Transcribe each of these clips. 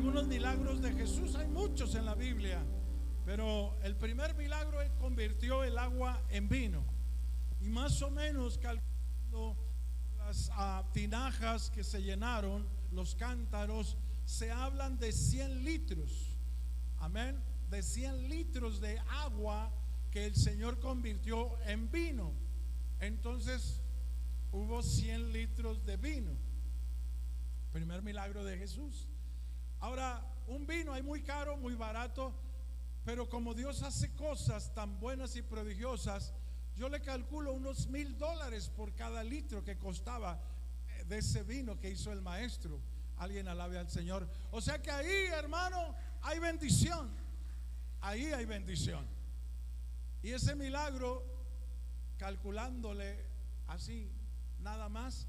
algunos milagros de Jesús, hay muchos en la Biblia, pero el primer milagro él convirtió el agua en vino. Y más o menos calculando las ah, tinajas que se llenaron, los cántaros, se hablan de 100 litros. Amén. De 100 litros de agua que el Señor convirtió en vino. Entonces hubo 100 litros de vino. Primer milagro de Jesús. Ahora, un vino hay muy caro, muy barato, pero como Dios hace cosas tan buenas y prodigiosas, yo le calculo unos mil dólares por cada litro que costaba eh, de ese vino que hizo el maestro. Alguien alabe al Señor. O sea que ahí, hermano, hay bendición. Ahí hay bendición. Y ese milagro, calculándole así, nada más,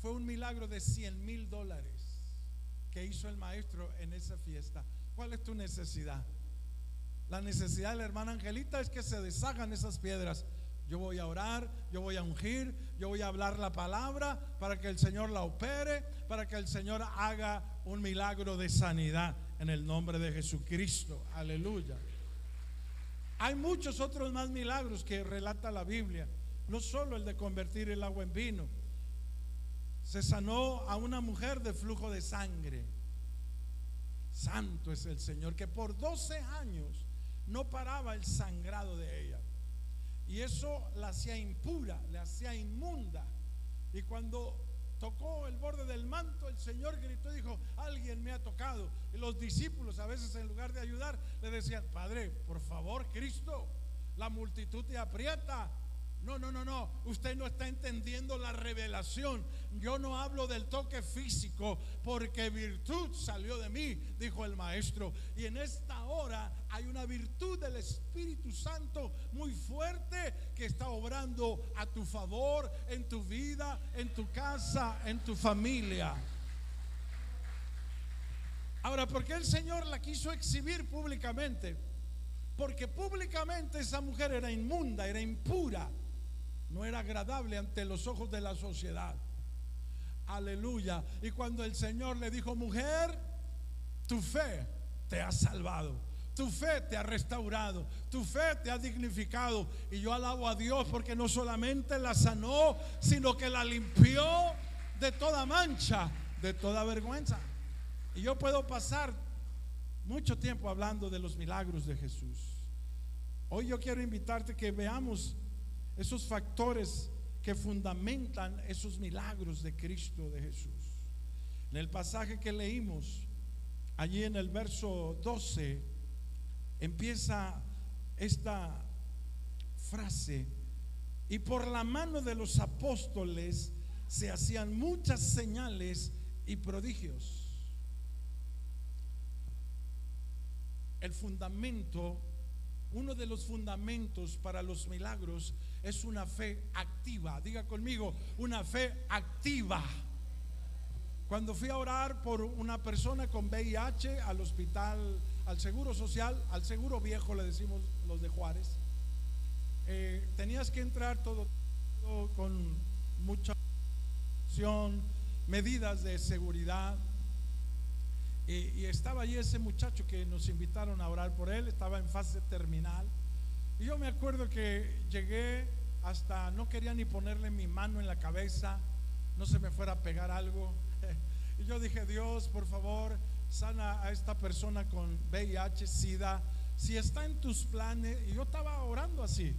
fue un milagro de 100 mil dólares que hizo el maestro en esa fiesta. ¿Cuál es tu necesidad? La necesidad de la hermana Angelita es que se deshagan esas piedras. Yo voy a orar, yo voy a ungir, yo voy a hablar la palabra para que el Señor la opere, para que el Señor haga un milagro de sanidad en el nombre de Jesucristo. Aleluya. Hay muchos otros más milagros que relata la Biblia, no solo el de convertir el agua en vino. Se sanó a una mujer de flujo de sangre. Santo es el Señor, que por 12 años no paraba el sangrado de ella. Y eso la hacía impura, la hacía inmunda. Y cuando tocó el borde del manto, el Señor gritó y dijo, alguien me ha tocado. Y los discípulos a veces en lugar de ayudar le decían, Padre, por favor, Cristo, la multitud te aprieta, no, no, no, no. Usted no está entendiendo la revelación. Yo no hablo del toque físico porque virtud salió de mí, dijo el maestro. Y en esta hora hay una virtud del Espíritu Santo muy fuerte que está obrando a tu favor, en tu vida, en tu casa, en tu familia. Ahora, ¿por qué el Señor la quiso exhibir públicamente? Porque públicamente esa mujer era inmunda, era impura no era agradable ante los ojos de la sociedad. Aleluya. Y cuando el Señor le dijo, mujer, tu fe te ha salvado. Tu fe te ha restaurado, tu fe te ha dignificado. Y yo alabo a Dios porque no solamente la sanó, sino que la limpió de toda mancha, de toda vergüenza. Y yo puedo pasar mucho tiempo hablando de los milagros de Jesús. Hoy yo quiero invitarte que veamos esos factores que fundamentan esos milagros de Cristo de Jesús. En el pasaje que leímos, allí en el verso 12, empieza esta frase, y por la mano de los apóstoles se hacían muchas señales y prodigios. El fundamento, uno de los fundamentos para los milagros es una fe activa. Diga conmigo, una fe activa. Cuando fui a orar por una persona con VIH al hospital, al seguro social, al seguro viejo le decimos los de Juárez, eh, tenías que entrar todo, con mucha medidas de seguridad. y estaba allí ese muchacho que nos invitaron a orar por él, estaba en fase terminal. Y yo me acuerdo que llegué hasta no quería ni ponerle mi mano en la cabeza, no se me fuera a pegar algo. Y yo dije, Dios, por favor, sana a esta persona con VIH, SIDA, si está en tus planes. Y yo estaba orando así.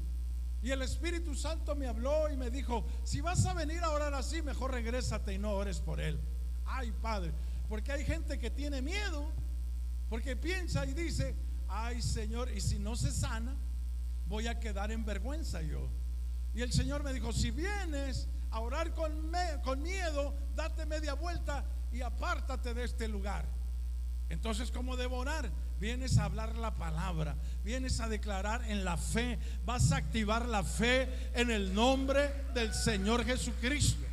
Y el Espíritu Santo me habló y me dijo, si vas a venir a orar así, mejor regrésate y no ores por él. Ay, Padre, porque hay gente que tiene miedo, porque piensa y dice, ay, Señor, y si no se sana, voy a quedar en vergüenza yo. Y el Señor me dijo, si vienes a orar con, con miedo, date media vuelta y apártate de este lugar. Entonces, ¿cómo debo orar? Vienes a hablar la palabra, vienes a declarar en la fe, vas a activar la fe en el nombre del Señor Jesucristo.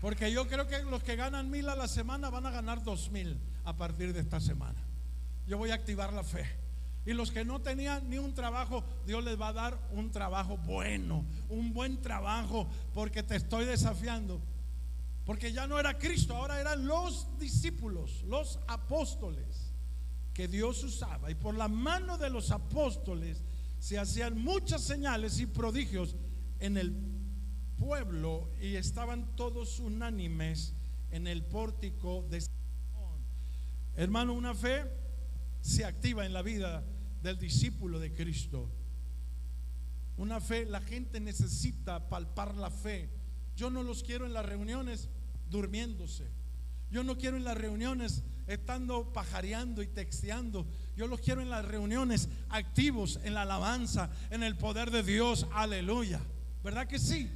Porque yo creo que los que ganan mil a la semana van a ganar dos mil a partir de esta semana. Yo voy a activar la fe. Y los que no tenían ni un trabajo, Dios les va a dar un trabajo bueno, un buen trabajo, porque te estoy desafiando Porque ya no era Cristo, ahora eran los discípulos, los apóstoles que Dios usaba. Y por la mano de los apóstoles se hacían muchas señales y prodigios en el pueblo y estaban todos unánimes en el pórtico de. Hermano, una fe se activa en la vida del discípulo de Cristo. Una fe, la gente necesita palpar la fe. Yo no los quiero en las reuniones durmiéndose. Yo no quiero en las reuniones estando pajareando y texteando. Yo los quiero en las reuniones activos en la alabanza, en el poder de Dios. Aleluya. ¿Verdad que sí?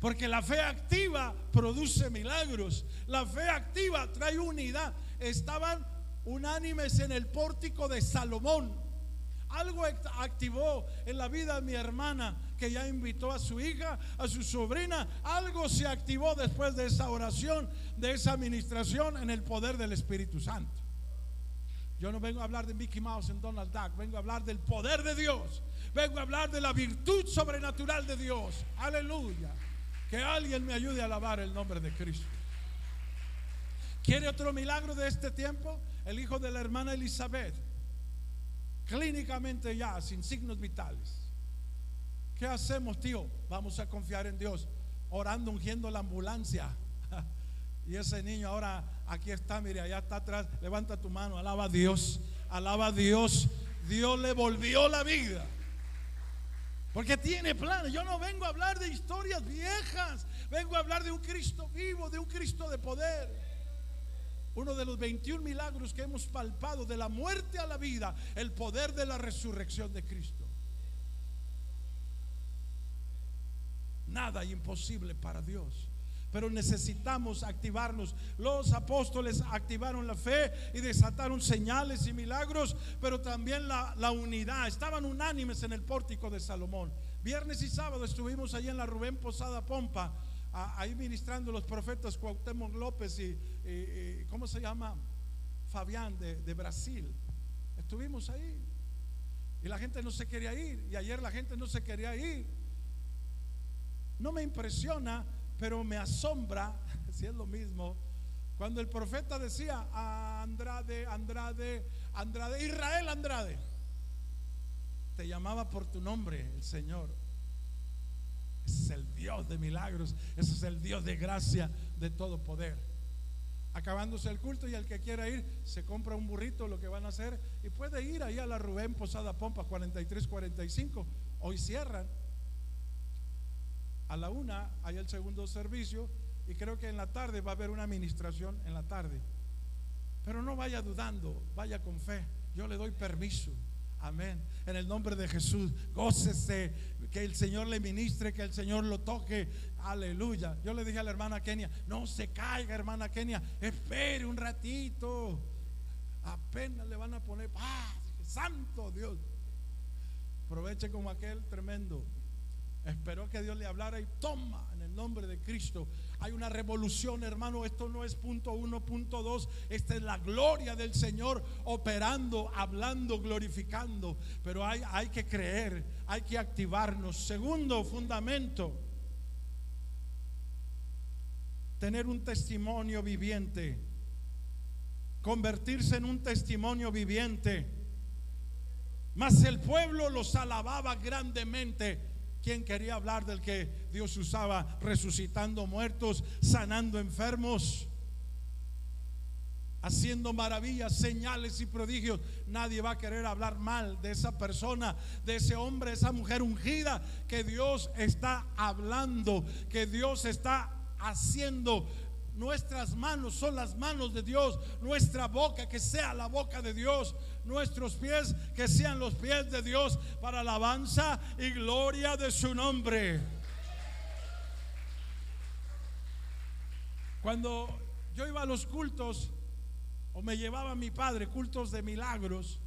Porque la fe activa produce milagros. La fe activa trae unidad. Estaban unánimes en el pórtico de Salomón. Algo activó en la vida de mi hermana que ya invitó a su hija, a su sobrina. Algo se activó después de esa oración, de esa administración en el poder del Espíritu Santo. Yo no vengo a hablar de Mickey Mouse en Donald Duck, vengo a hablar del poder de Dios. Vengo a hablar de la virtud sobrenatural de Dios. Aleluya. Que alguien me ayude a alabar el nombre de Cristo. ¿Quiere otro milagro de este tiempo? El hijo de la hermana Elizabeth clínicamente ya, sin signos vitales. ¿Qué hacemos, tío? Vamos a confiar en Dios, orando, ungiendo la ambulancia. Y ese niño ahora aquí está, mire, allá está atrás. Levanta tu mano, alaba a Dios, alaba a Dios. Dios le volvió la vida. Porque tiene planes. Yo no vengo a hablar de historias viejas. Vengo a hablar de un Cristo vivo, de un Cristo de poder uno de los 21 milagros que hemos palpado de la muerte a la vida, el poder de la resurrección de Cristo. Nada imposible para Dios. Pero necesitamos activarnos. Los apóstoles activaron la fe y desataron señales y milagros, pero también la, la unidad. Estaban unánimes en el pórtico de Salomón. Viernes y sábado estuvimos allí en la Rubén Posada Pompa ahí ministrando los profetas Cuauhtémoc López y, ¿cómo se llama? Fabián de, de, Brasil. Estuvimos ahí. Y la gente no se quería ir. Y ayer la gente no se quería ir. No me impresiona, pero me asombra, si es lo mismo, cuando el profeta decía a Andrade, Andrade, Andrade, Israel Andrade, te llamaba por tu nombre el Señor. Ese es el Dios de milagros. Ese es el Dios de gracia, de todo poder. Acabándose el culto y el que quiera ir se compra un burrito, lo que van a hacer, y puede ir ahí a la Rubén Posada Pompa 43-45. Hoy cierran. A la una hay el segundo servicio y creo que en la tarde va a haber una administración en la tarde. Pero no vaya dudando, vaya con fe. Yo le doy permiso. Amén. En el nombre de Jesús, gócese, que el Señor le ministre, que el Señor lo toque. Aleluya. Yo le dije a la hermana Kenia, no se caiga, hermana Kenia, espere un ratito. Apenas le van a poner paz. Santo Dios. Aproveche como aquel tremendo. Esperó que Dios le hablara y toma en el nombre de Cristo. Hay una revolución, hermano. Esto no es punto uno, punto dos. Esta es la gloria del Señor operando, hablando, glorificando. Pero hay, hay que creer, hay que activarnos. Segundo fundamento, tener un testimonio viviente. Convertirse en un testimonio viviente. Mas el pueblo los alababa grandemente ¿Quién quería hablar del que Dios usaba resucitando muertos, sanando enfermos? haciendo maravillas, señales y prodigios. Nadie va a querer hablar mal de esa persona, de ese hombre, esa mujer ungida que Dios está hablando, que Dios está haciendo Nuestras manos son las manos de Dios. Nuestra boca que sea la boca de Dios. Nuestros pies que sean los pies de Dios para alabanza y gloria de su nombre. Cuando yo iba a los cultos, o me llevaba mi padre, cultos de milagros,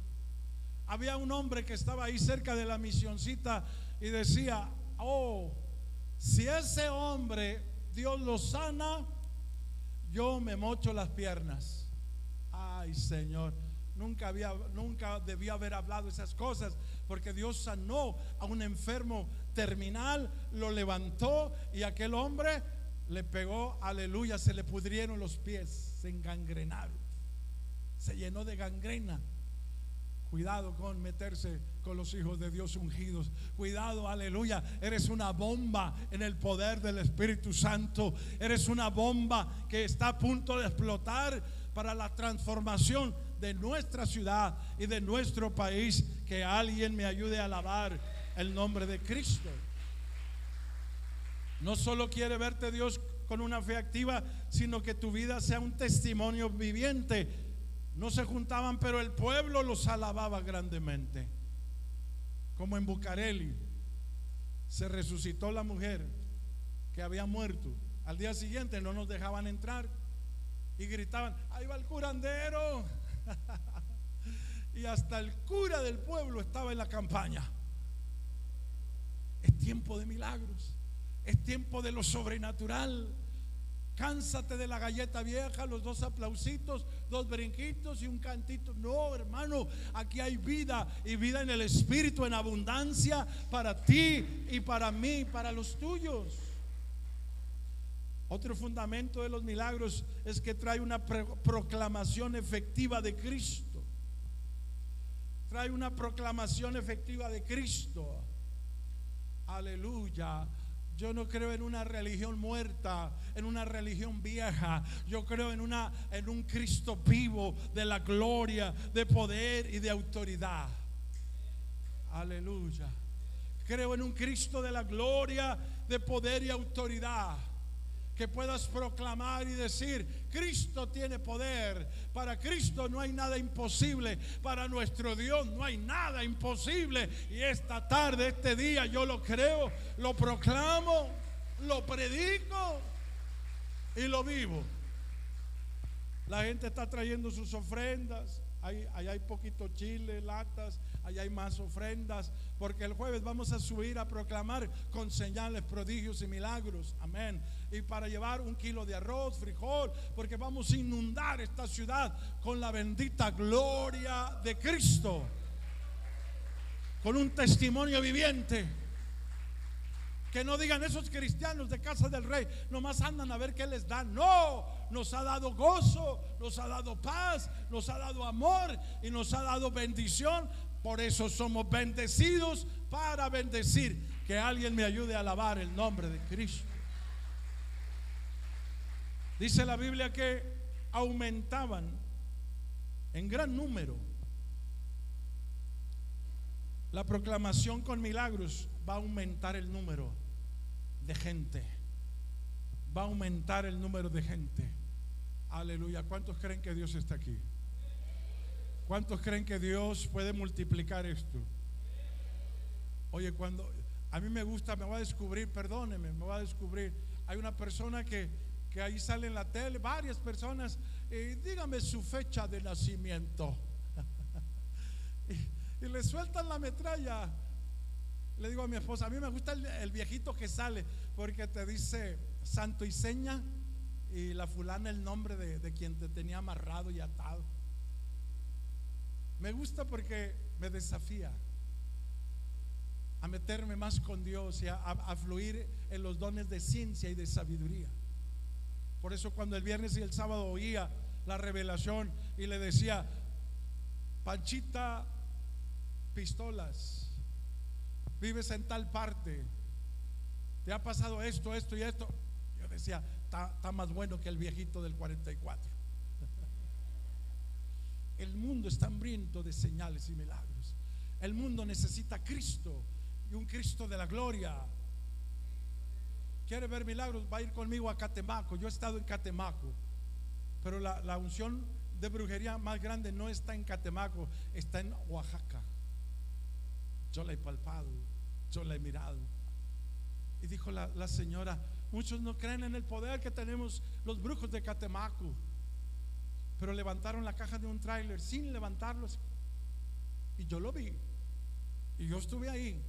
había un hombre que estaba ahí cerca de la misioncita y decía, oh, si ese hombre Dios lo sana, yo me mocho las piernas. Ay, Señor, nunca había nunca debía haber hablado esas cosas, porque Dios sanó a un enfermo terminal, lo levantó y aquel hombre le pegó, aleluya, se le pudrieron los pies, se engangrenaron, se llenó de gangrena. Cuidado con meterse con los hijos de Dios ungidos. Cuidado, aleluya. Eres una bomba en el poder del Espíritu Santo. Eres una bomba que está a punto de explotar para la transformación de nuestra ciudad y de nuestro país. Que alguien me ayude a alabar el nombre de Cristo. No solo quiere verte Dios con una fe activa, sino que tu vida sea un testimonio viviente no se juntaban, pero el pueblo los alababa grandemente. Como en Bucareli se resucitó la mujer que había muerto. Al día siguiente no nos dejaban entrar y gritaban, ahí va el curandero. y hasta el cura del pueblo estaba en la campaña. Es tiempo de milagros, es tiempo de lo sobrenatural. Cánsate de la galleta vieja, los dos aplausitos, dos brinquitos y un cantito. No, hermano, aquí hay vida y vida en el Espíritu en abundancia para ti y para mí, para los tuyos. Otro fundamento de los milagros es que trae una proclamación efectiva de Cristo. Trae una proclamación efectiva de Cristo. Aleluya. Yo no creo en una religión muerta, en una religión vieja. Yo creo en una en un Cristo vivo de la gloria, de poder y de autoridad. Aleluya. Creo en un Cristo de la gloria, de poder y autoridad que puedas proclamar y decir, Cristo tiene poder, para Cristo no hay nada imposible, para nuestro Dios no hay nada imposible. Y esta tarde, este día, yo lo creo, lo proclamo, lo predico y lo vivo. La gente está trayendo sus ofrendas, hay, hay poquito chile, latas, allá hay más ofrendas, porque el jueves vamos a subir a proclamar con señales, prodigios y milagros. Amén. Y para llevar un kilo de arroz, frijol, porque vamos a inundar esta ciudad con la bendita gloria de Cristo. Con un testimonio viviente. Que no digan esos cristianos de casa del rey, nomás andan a ver qué les dan. No, nos ha dado gozo, nos ha dado paz, nos ha dado amor y nos ha dado bendición por eso somos bendecidos para bendecir. Que alguien me ayude a alabar el nombre de Cristo. Dice la Biblia que aumentaban en gran número. La proclamación con milagros va a aumentar el número de gente. Va a aumentar el número de gente. Aleluya. ¿Cuántos creen que Dios está aquí? ¿Cuántos creen que Dios puede multiplicar esto? Oye, cuando a mí me gusta, me va a descubrir, perdóneme, me va a descubrir. Hay una persona que, que ahí sale en la tele, varias personas, y dígame su fecha de nacimiento. y, le sueltan la metralla. Le digo a mi esposa, a mí me gusta el, viejito que sale, porque te dice santo y seña, y la fulana el nombre de, de quien te tenía amarrado y atado. Me gusta porque me desafía a meterme más con Dios y a, fluir en los dones de ciencia y de sabiduría. Por eso cuando el viernes y el sábado oía la revelación y le decía, Panchita, pistolas, vives en tal parte, te ha pasado esto, esto y esto. Yo decía, está más bueno que el viejito del 44. El mundo está hambriento de señales y milagros. El mundo necesita Cristo y un Cristo de la gloria. ¿Quiere ver milagros? Va a ir conmigo a Catemaco. Yo he estado en Catemaco, pero la, unción de brujería más grande no está en Catemaco, está en Oaxaca. Yo la he palpado, yo la he mirado. Y dijo la, la señora, muchos no creen en el poder que tenemos los brujos de Catemaco. Pero levantaron la caja de un tráiler sin levantarlos. Y yo lo vi. Y yo estuve ahí.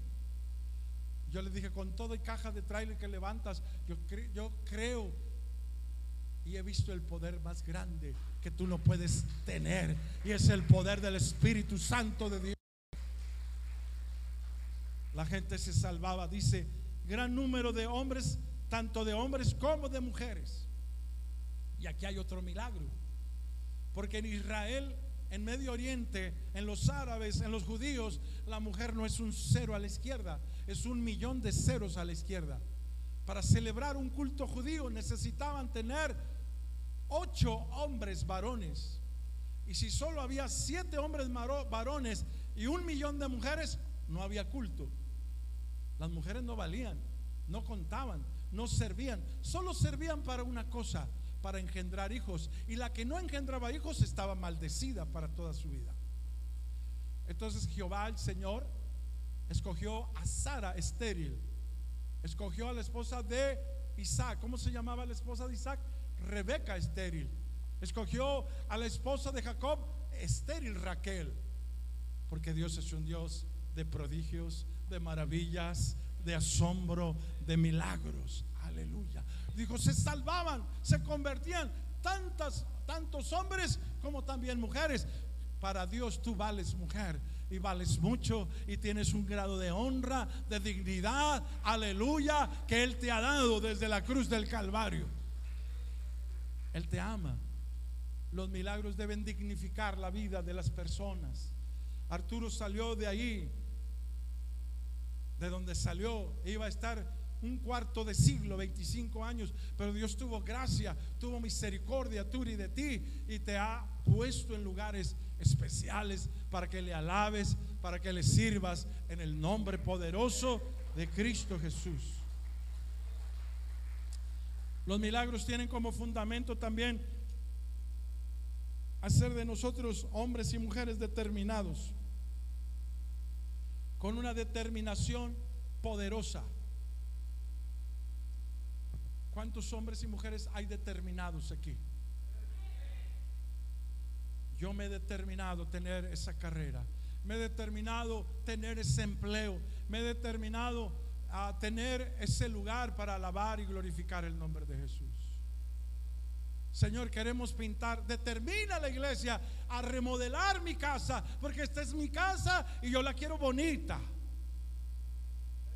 Yo le dije, con todo y caja de tráiler que levantas, yo, yo creo y he visto el poder más grande que tú no puedes tener. Y es el poder del Espíritu Santo de Dios. La gente se salvaba. Dice, gran número de hombres tanto de hombres como de mujeres. Y aquí hay otro milagro, porque en Israel, en Medio Oriente, en los árabes, en los judíos, la mujer no es un cero a la izquierda, es un millón de ceros a la izquierda. Para celebrar un culto judío necesitaban tener ocho hombres varones. Y si solo había siete hombres varones y un millón de mujeres, no había culto. Las mujeres no valían, no contaban, no servían, solo servían para una cosa, para engendrar hijos. Y la que no engendraba hijos estaba maldecida para toda su vida. Entonces Jehová el Señor escogió a Sara estéril, escogió a la esposa de Isaac. ¿Cómo se llamaba la esposa de Isaac? Rebeca estéril. Escogió a la esposa de Jacob estéril Raquel. Porque Dios es un Dios de prodigios, de maravillas, de asombro, de milagros. Aleluya. Dijo, se salvaban, se convertían tantas, tantos hombres como también mujeres. Para Dios tú vales mujer y vales mucho y tienes un grado de honra, de dignidad, aleluya, que Él te ha dado desde la cruz del Calvario. Él te ama. Los milagros deben dignificar la vida de las personas. Arturo salió de ahí de donde salió, iba a estar un cuarto de siglo, 25 años, pero Dios tuvo gracia, tuvo misericordia, Turi, de ti y te ha puesto en lugares especiales para que le alabes, para que le sirvas en el nombre poderoso de Cristo Jesús. Los milagros tienen como fundamento también hacer de nosotros hombres y mujeres determinados con una determinación poderosa. ¿Cuántos hombres y mujeres hay determinados aquí? Yo me he determinado tener esa carrera. Me he determinado tener ese empleo. Me he determinado a tener ese lugar para alabar y glorificar el nombre de Jesús. Señor, queremos pintar. Determina la iglesia a remodelar mi casa, porque esta es mi casa y yo la quiero bonita.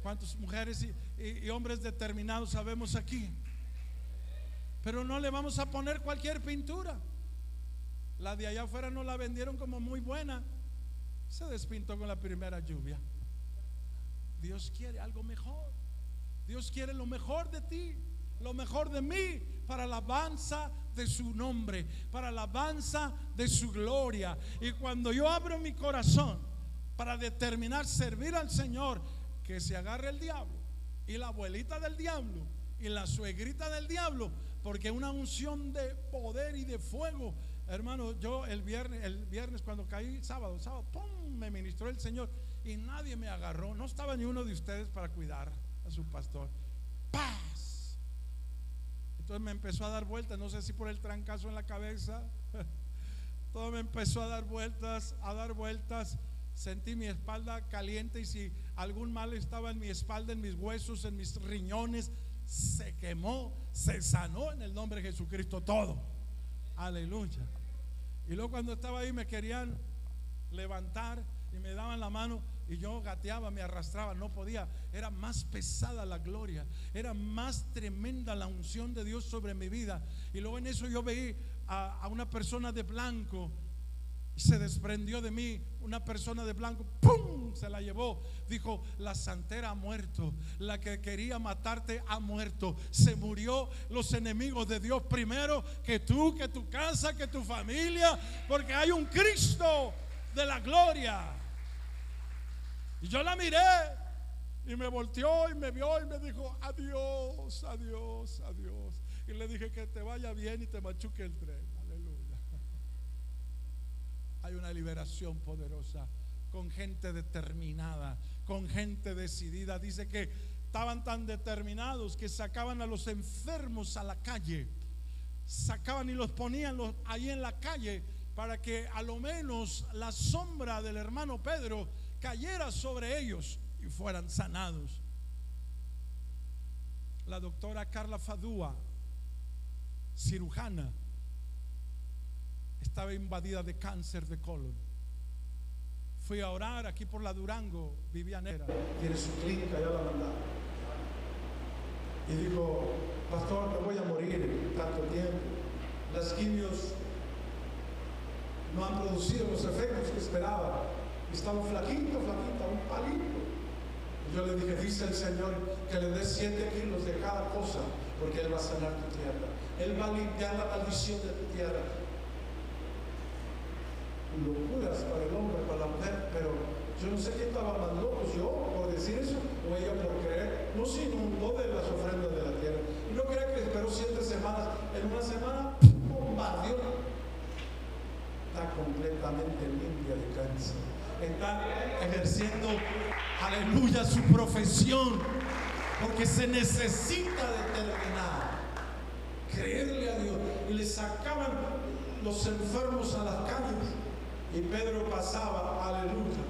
¿Cuántas mujeres y, hombres determinados sabemos aquí? Pero no le vamos a poner cualquier pintura. La de allá afuera no la vendieron como muy buena. Se despintó con la primera lluvia. Dios quiere algo mejor. Dios quiere lo mejor de ti, lo mejor de mí, para la alabanza de su nombre, para la alabanza de su gloria. Y cuando yo abro mi corazón para determinar servir al Señor, que se agarre el diablo y la abuelita del diablo y la suegrita del diablo, porque una unción de poder y de fuego. Hermano, yo el viernes, el viernes cuando caí, sábado, sábado, ¡pum! me ministró el Señor y nadie me agarró. No estaba ni uno de ustedes para cuidar a su pastor. ¡Paz! Entonces me empezó a dar vueltas, no sé si por el trancazo en la cabeza, todo me empezó a dar vueltas, a dar vueltas. Sentí mi espalda caliente y si algún mal estaba en mi espalda, en mis huesos, en mis riñones, se quemó, se sanó en el nombre de Jesucristo todo. Aleluya. Y luego cuando estaba ahí me querían levantar y me daban la mano y yo gateaba, me arrastraba, no podía. Era más pesada la gloria, era más tremenda la unción de Dios sobre mi vida. Y luego en eso yo veí a, una persona de blanco se desprendió de mí una persona de blanco, ¡pum! Se la llevó. Dijo, la santera ha muerto, la que quería matarte ha muerto. Se murió los enemigos de Dios primero que tú, que tu casa, que tu familia, porque hay un Cristo de la gloria. Y yo la miré y me volteó y me vio y me dijo, adiós, adiós, adiós. Y le dije que te vaya bien y te machuque el tren. Hay una liberación poderosa con gente determinada, con gente decidida. Dice que estaban tan determinados que sacaban a los enfermos a la calle. Sacaban y los ponían ahí en la calle para que a lo menos la sombra del hermano Pedro cayera sobre ellos y fueran sanados. La doctora Carla Fadúa, cirujana, estaba invadida de cáncer de colon. Fui a orar aquí por la Durango, Vivianera. Tiene su clínica, ya la mandaron. y dijo, pastor, me voy a morir tanto tiempo. Las quimios no han producido los efectos que esperaba. Estaba flaquito, flaquita, un palito. Yo le dije, dice el Señor que le dé siete kilos de cada cosa, porque Él va a sanar tu tierra. Él va a limpiar la maldición de tu tierra. Locuras para el hombre, para la mujer, pero yo no sé quién estaba más loco, yo por decir eso o ella por creer. No se inundó de las ofrendas de la tierra. Y no crea que esperó siete semanas. En una semana bombardeó. Está completamente limpia de cáncer. Está ejerciendo, aleluya, su profesión. Porque se necesita determinar. Creerle a Dios. Y le sacaban los enfermos a las calles. Y Pedro pasaba, aleluya.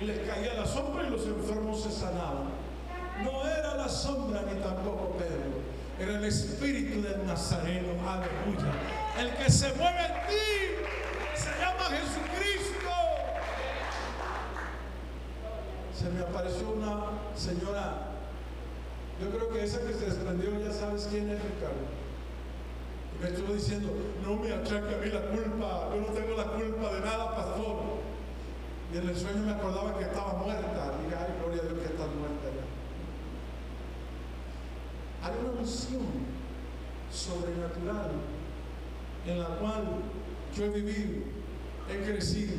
Y les caía la sombra y los enfermos se sanaban. No era la sombra ni tampoco Pedro. Era el espíritu del Nazareno, aleluya. El que se mueve en ti se llama Jesucristo. Se me apareció una señora, yo creo que esa que se desprendió, ya sabes quién es Ricardo. Y me estuvo diciendo, no me achaque a mí la culpa, yo no tengo la culpa de nada, pastor. Y en el sueño me acordaba que estaba muerta. Diga, ay, gloria a Dios que estás muerta ya. Hay una unción sobrenatural en la cual yo he vivido, he crecido,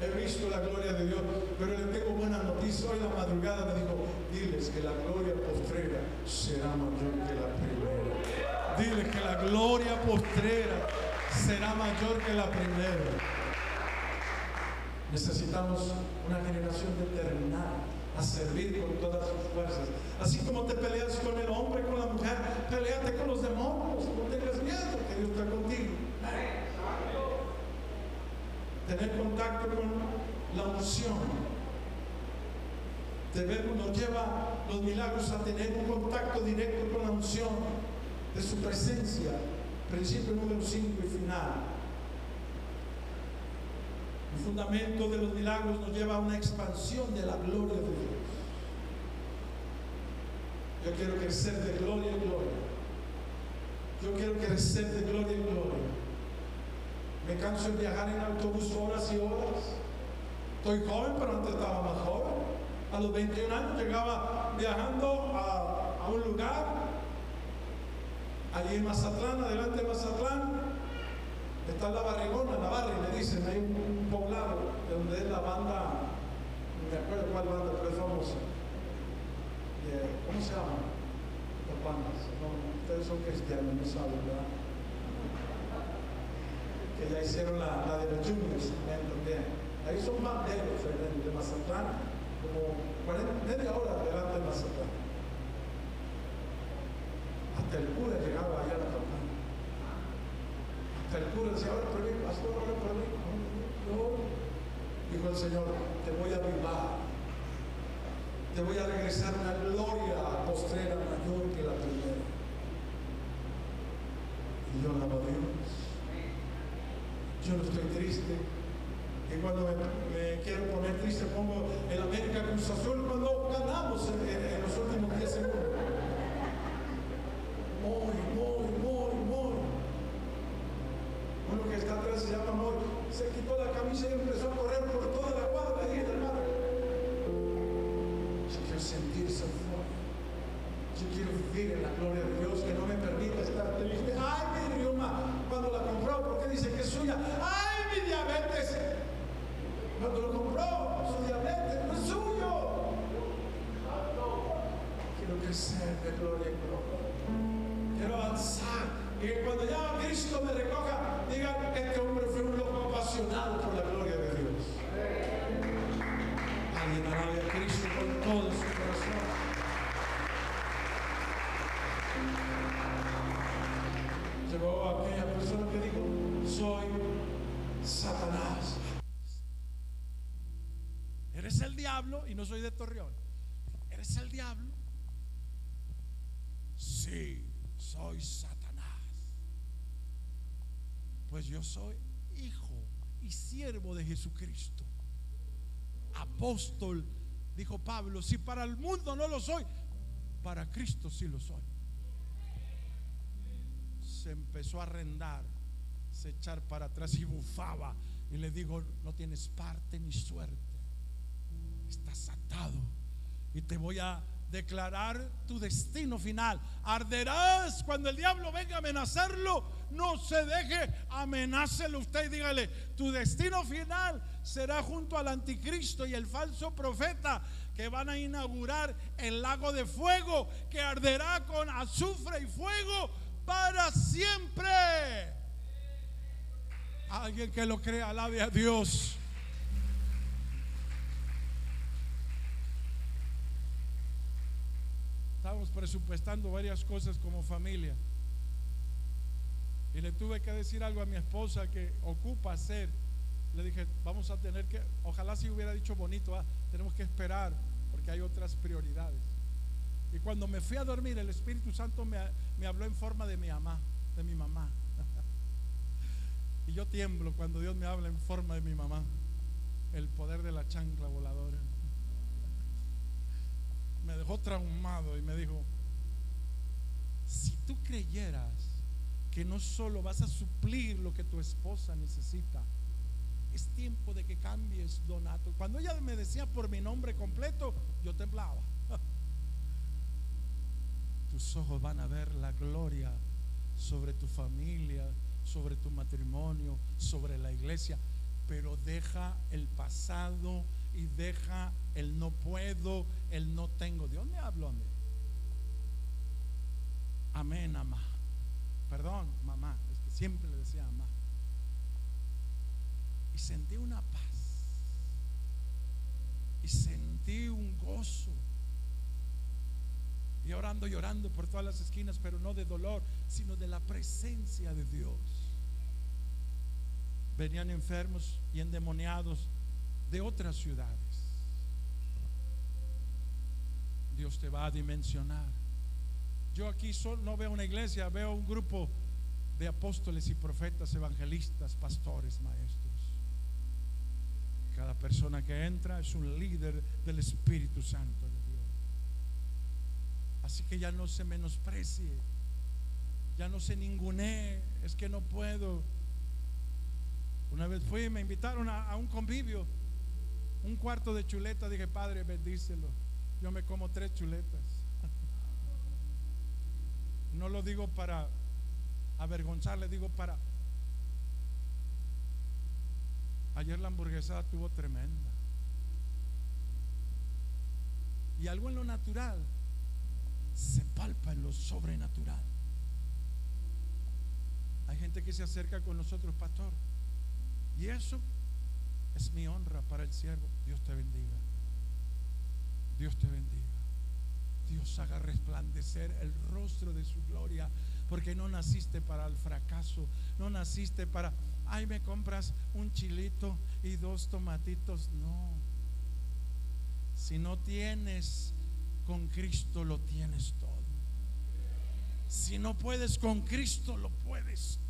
he visto la gloria de Dios, pero le tengo buena noticia. Hoy la madrugada me dijo, diles que la gloria postrera será mayor que la primera. Diles que la gloria postrera será mayor que la primera. Necesitamos una generación determinada a servir con todas sus fuerzas. Así como te peleas con el hombre, con la mujer, peleate con los demonios. No tengas miedo, que Dios está contigo. Tener contacto con la unción. Debemos, nos lleva los milagros a tener un contacto directo con la unción de su presencia. Principio número 5 y final. El fundamento de los milagros nos lleva a una expansión de la gloria de Dios. Yo quiero crecer de gloria en gloria. Yo quiero crecer de gloria en gloria. Me canso de viajar en autobús horas y horas. Estoy joven, pero antes estaba más joven. A los 21 años llegaba viajando a, a un lugar, allí en Mazatlán, adelante de Mazatlán, Está la Barrigona, la Barri, le dicen, hay un, poblado donde es la banda, me acuerdo cuál banda, pero es famosa. Eh, ¿Cómo se llama? Las bandas. No, ustedes son cristianos, no saben, ¿verdad? Que ya hicieron la, de los Juniors también. Ahí son banderos de, de Mazatlán, como 40, media hora delante de Mazatlán. Hasta el cura llegaba allá a la campana el cura decía, ahora por mí, pastor, ahora por mí. No, dijo el Señor, te voy a avivar, te voy a regresar una gloria postrera mayor que la primera. Y yo alabo a Dios. Yo no estoy triste. Y cuando me, me, quiero poner triste pongo el América Cruz Azul cuando ganamos en, en, en los últimos 10 segundos. Quitó la camisa y empezó a correr por soy Satanás. Pues yo soy hijo y siervo de Jesucristo. Apóstol, dijo Pablo, si para el mundo no lo soy, para Cristo sí lo soy. Se empezó a arrendar, se echar para atrás y bufaba. Y le digo, no tienes parte ni suerte. Estás atado. Y te voy a declarar tu destino final. Arderás cuando el diablo venga a amenazarlo. No se deje, amenácelo usted y dígale, tu destino final será junto al anticristo y el falso profeta que van a inaugurar el lago de fuego que arderá con azufre y fuego para siempre. Alguien que lo crea, alabe a Dios. Presupuestando varias cosas como familia. Y le tuve que decir algo a mi esposa que ocupa hacer. Le dije, vamos a tener que, ojalá si hubiera dicho bonito, ah, tenemos que esperar porque hay otras prioridades. Y cuando me fui a dormir, el Espíritu Santo me, me habló en forma de mi mamá, de mi mamá. y yo tiemblo cuando Dios me habla en forma de mi mamá. El poder de la chancla voladora. Me dejó traumado y me dijo, si tú creyeras que no solo vas a suplir lo que tu esposa necesita, es tiempo de que cambies, Donato. Cuando ella me decía por mi nombre completo, yo temblaba. Tus ojos van a ver la gloria sobre tu familia, sobre tu matrimonio, sobre la iglesia, pero deja el pasado y deja el no puedo, el no tengo. Dios me habló a mí. Amén, mamá. Perdón, mamá, es que siempre le decía mamá. Y sentí una paz. Y sentí un gozo. Y orando, llorando por todas las esquinas, pero no de dolor, sino de la presencia de Dios. Venían enfermos y endemoniados de otras ciudades. Dios te va a dimensionar. Yo aquí solo no veo una iglesia, veo un grupo de apóstoles y profetas, evangelistas, pastores, maestros. Cada persona que entra es un líder del Espíritu Santo de Dios. Así que ya no se menosprecie, ya no se ningune, es que no puedo. Una vez fui, me invitaron a, a un convivio, un cuarto de chuleta, dije, Padre, bendícelo. Yo me como tres chuletas. No lo digo para avergonzarle, digo para... Ayer la hamburguesa tuvo tremenda. Y algo en lo natural se palpa en lo sobrenatural. Hay gente que se acerca con nosotros, pastor. Y eso es mi honra para el siervo. Dios te bendiga. Dios te bendiga. Dios haga resplandecer el rostro de su gloria, porque no naciste para el fracaso, no naciste para, ay, me compras un chilito y dos tomatitos, no. Si no tienes con Cristo, lo tienes todo. Si no puedes con Cristo, lo puedes.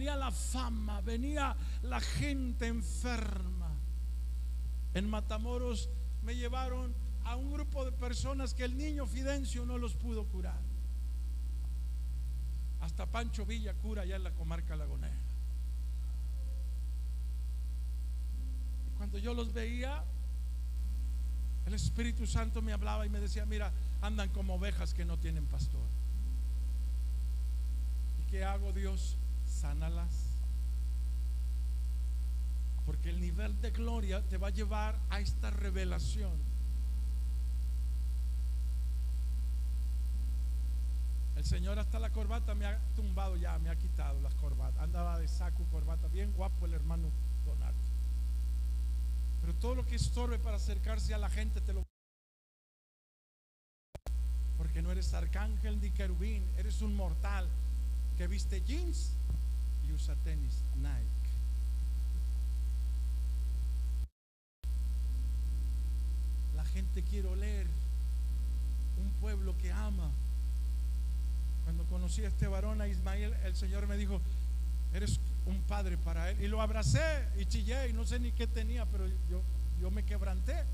Venía la fama, venía la gente enferma en Matamoros me llevaron a un grupo de personas que el niño Fidencio no los pudo curar. Hasta Pancho Villa cura allá en la comarca lagunera. Y cuando yo los veía, el Espíritu Santo me hablaba y me decía, mira, andan como ovejas que no tienen pastor. ¿Y qué hago Dios? Sánalas porque el nivel de gloria te va a llevar a esta revelación. El Señor hasta la corbata me ha tumbado ya, me ha quitado las corbatas. Andaba de saco, corbata, bien guapo el hermano Donato. Pero todo lo que estorbe para acercarse a la gente te lo porque no eres arcángel ni querubín, eres un mortal que viste jeans usa tenis Nike. gente quiere leer un pueblo que ama. Cuando conocí a este varón, a Ismael, el Señor me dijo, eres un padre para él. Y lo abracé y chillé y no sé ni qué tenía, pero yo, yo me quebranté.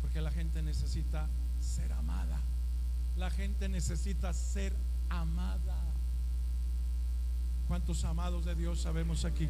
Porque la gente necesita ser amada. La gente necesita ser amada. ¿Cuántos amados de Dios sabemos aquí?